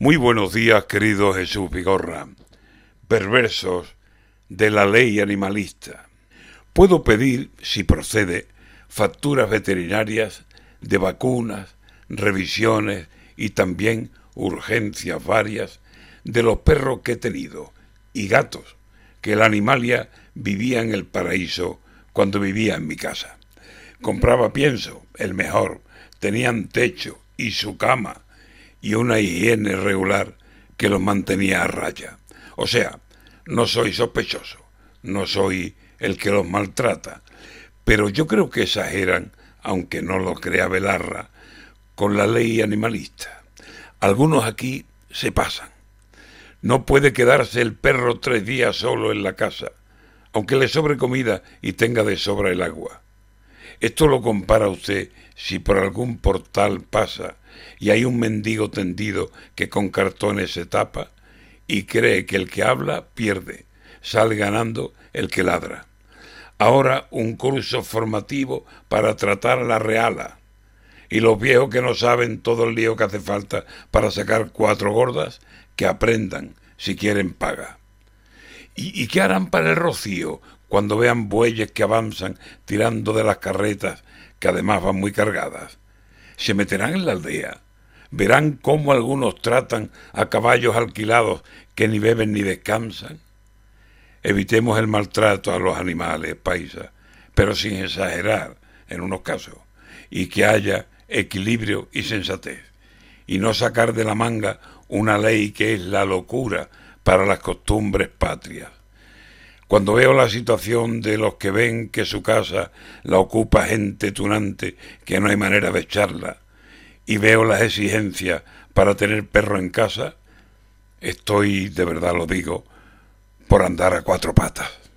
Muy buenos días, querido Jesús Vigorra, perversos de la ley animalista. Puedo pedir, si procede, facturas veterinarias de vacunas, revisiones y también urgencias varias de los perros que he tenido y gatos, que la animalia vivía en el paraíso cuando vivía en mi casa. Compraba pienso, el mejor, tenían techo y su cama, y una higiene regular que los mantenía a raya. O sea, no soy sospechoso, no soy el que los maltrata, pero yo creo que exageran, aunque no lo crea Belarra, con la ley animalista. Algunos aquí se pasan. No puede quedarse el perro tres días solo en la casa, aunque le sobre comida y tenga de sobra el agua. Esto lo compara usted si por algún portal pasa y hay un mendigo tendido que con cartones se tapa y cree que el que habla pierde, sale ganando el que ladra. Ahora un curso formativo para tratar la reala. Y los viejos que no saben todo el lío que hace falta para sacar cuatro gordas, que aprendan, si quieren paga. ¿Y, y qué harán para el rocío cuando vean bueyes que avanzan tirando de las carretas, que además van muy cargadas? Se meterán en la aldea, verán cómo algunos tratan a caballos alquilados que ni beben ni descansan. Evitemos el maltrato a los animales, paisa, pero sin exagerar en unos casos, y que haya equilibrio y sensatez, y no sacar de la manga una ley que es la locura para las costumbres patrias. Cuando veo la situación de los que ven que su casa la ocupa gente tunante que no hay manera de echarla, y veo las exigencias para tener perro en casa, estoy, de verdad lo digo, por andar a cuatro patas.